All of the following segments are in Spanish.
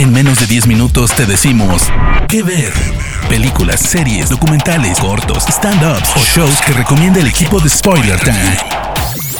En menos de 10 minutos te decimos qué ver. Películas, series, documentales, cortos, stand-ups o shows que recomienda el equipo de Spoiler Time.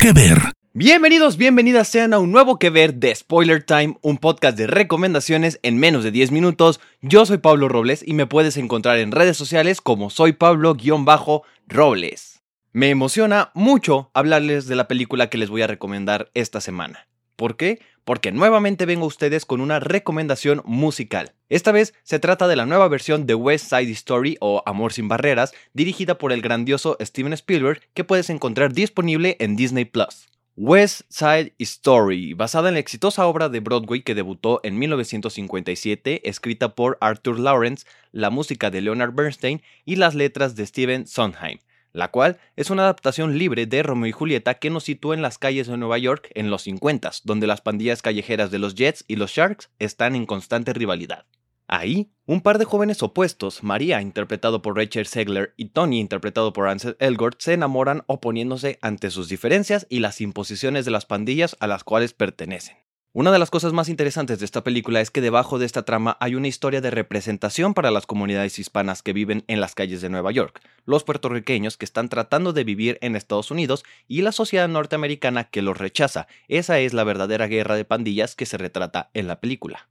¿Qué ver? Bienvenidos, bienvenidas sean a un nuevo que ver de Spoiler Time, un podcast de recomendaciones en menos de 10 minutos. Yo soy Pablo Robles y me puedes encontrar en redes sociales como soy Pablo-Robles. Me emociona mucho hablarles de la película que les voy a recomendar esta semana. ¿Por qué? Porque nuevamente vengo a ustedes con una recomendación musical. Esta vez se trata de la nueva versión de West Side Story o Amor sin Barreras, dirigida por el grandioso Steven Spielberg, que puedes encontrar disponible en Disney Plus. West Side Story, basada en la exitosa obra de Broadway que debutó en 1957, escrita por Arthur Lawrence, la música de Leonard Bernstein y las letras de Steven Sondheim la cual es una adaptación libre de Romeo y Julieta que nos sitúa en las calles de Nueva York en los 50, donde las pandillas callejeras de los Jets y los Sharks están en constante rivalidad. Ahí, un par de jóvenes opuestos, María, interpretado por Rachel Segler, y Tony, interpretado por Ansel Elgort, se enamoran oponiéndose ante sus diferencias y las imposiciones de las pandillas a las cuales pertenecen. Una de las cosas más interesantes de esta película es que debajo de esta trama hay una historia de representación para las comunidades hispanas que viven en las calles de Nueva York, los puertorriqueños que están tratando de vivir en Estados Unidos y la sociedad norteamericana que los rechaza. Esa es la verdadera guerra de pandillas que se retrata en la película.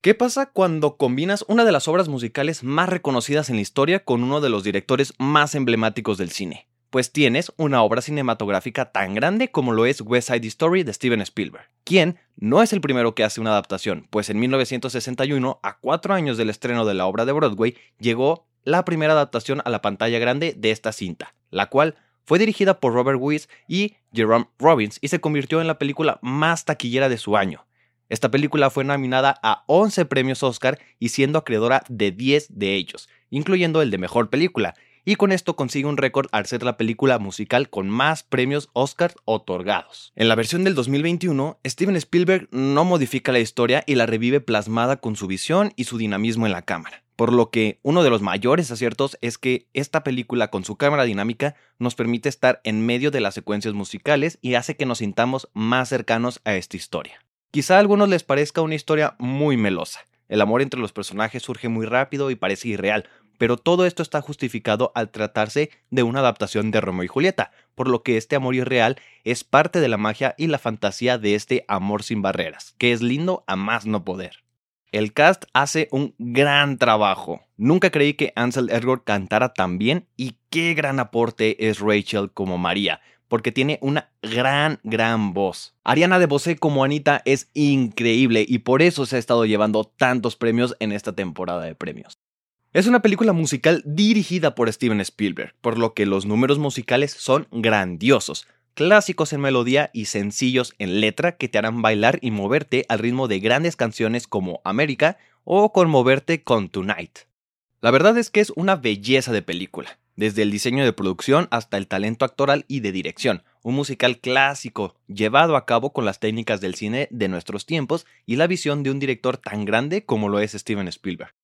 ¿Qué pasa cuando combinas una de las obras musicales más reconocidas en la historia con uno de los directores más emblemáticos del cine? Pues tienes una obra cinematográfica tan grande como lo es West Side Story de Steven Spielberg, quien no es el primero que hace una adaptación, pues en 1961, a cuatro años del estreno de la obra de Broadway, llegó la primera adaptación a la pantalla grande de esta cinta, la cual fue dirigida por Robert Weiss y Jerome Robbins y se convirtió en la película más taquillera de su año. Esta película fue nominada a 11 premios Oscar y siendo acreedora de 10 de ellos, incluyendo el de Mejor Película, y con esto consigue un récord al ser la película musical con más premios Oscar otorgados. En la versión del 2021, Steven Spielberg no modifica la historia y la revive plasmada con su visión y su dinamismo en la cámara. Por lo que uno de los mayores aciertos es que esta película con su cámara dinámica nos permite estar en medio de las secuencias musicales y hace que nos sintamos más cercanos a esta historia. Quizá a algunos les parezca una historia muy melosa. El amor entre los personajes surge muy rápido y parece irreal, pero todo esto está justificado al tratarse de una adaptación de Romeo y Julieta, por lo que este amor irreal es parte de la magia y la fantasía de este amor sin barreras, que es lindo a más no poder. El cast hace un gran trabajo. Nunca creí que Ansel Elgort cantara tan bien y qué gran aporte es Rachel como María, porque tiene una gran, gran voz. Ariana de Bosé como Anita es increíble y por eso se ha estado llevando tantos premios en esta temporada de premios. Es una película musical dirigida por Steven Spielberg, por lo que los números musicales son grandiosos, clásicos en melodía y sencillos en letra que te harán bailar y moverte al ritmo de grandes canciones como América o conmoverte con Tonight. La verdad es que es una belleza de película, desde el diseño de producción hasta el talento actoral y de dirección, un musical clásico llevado a cabo con las técnicas del cine de nuestros tiempos y la visión de un director tan grande como lo es Steven Spielberg.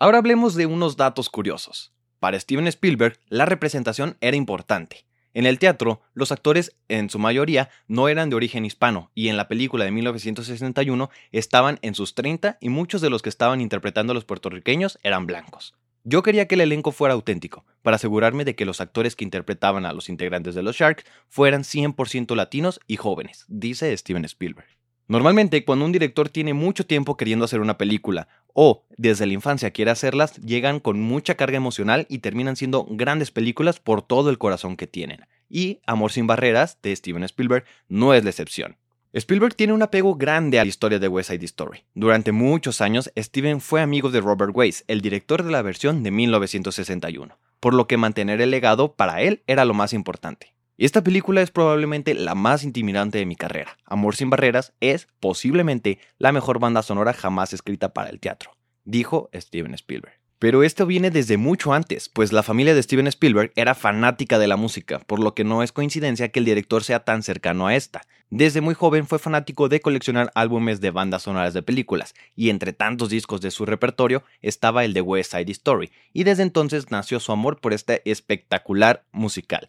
Ahora hablemos de unos datos curiosos. Para Steven Spielberg, la representación era importante. En el teatro, los actores, en su mayoría, no eran de origen hispano, y en la película de 1961 estaban en sus 30 y muchos de los que estaban interpretando a los puertorriqueños eran blancos. Yo quería que el elenco fuera auténtico, para asegurarme de que los actores que interpretaban a los integrantes de los Sharks fueran 100% latinos y jóvenes, dice Steven Spielberg. Normalmente, cuando un director tiene mucho tiempo queriendo hacer una película o desde la infancia quiere hacerlas, llegan con mucha carga emocional y terminan siendo grandes películas por todo el corazón que tienen. Y Amor sin Barreras, de Steven Spielberg, no es la excepción. Spielberg tiene un apego grande a la historia de West Side Story. Durante muchos años, Steven fue amigo de Robert Weiss, el director de la versión de 1961, por lo que mantener el legado para él era lo más importante. Y esta película es probablemente la más intimidante de mi carrera. Amor sin barreras es posiblemente la mejor banda sonora jamás escrita para el teatro, dijo Steven Spielberg. Pero esto viene desde mucho antes, pues la familia de Steven Spielberg era fanática de la música, por lo que no es coincidencia que el director sea tan cercano a esta. Desde muy joven fue fanático de coleccionar álbumes de bandas sonoras de películas, y entre tantos discos de su repertorio estaba el de West Side Story, y desde entonces nació su amor por este espectacular musical.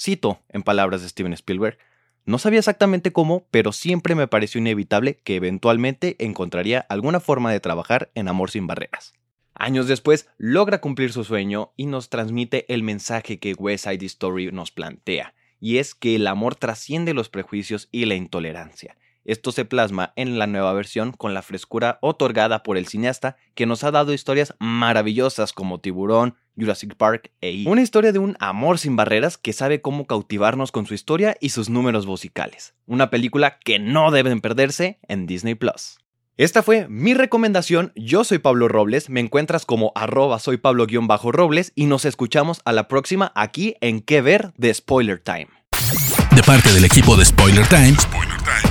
Cito, en palabras de Steven Spielberg, No sabía exactamente cómo, pero siempre me pareció inevitable que eventualmente encontraría alguna forma de trabajar en Amor sin Barreras. Años después, logra cumplir su sueño y nos transmite el mensaje que West Side Story nos plantea, y es que el amor trasciende los prejuicios y la intolerancia. Esto se plasma en la nueva versión con la frescura otorgada por el cineasta que nos ha dado historias maravillosas como Tiburón, Jurassic Park e Una historia de un amor sin barreras que sabe cómo cautivarnos con su historia y sus números musicales. Una película que no deben perderse en Disney Plus. Esta fue mi recomendación. Yo soy Pablo Robles. Me encuentras como arroba soy Pablo-Robles y nos escuchamos a la próxima aquí en Que Ver de Spoiler Time. De parte del equipo de Spoiler Time,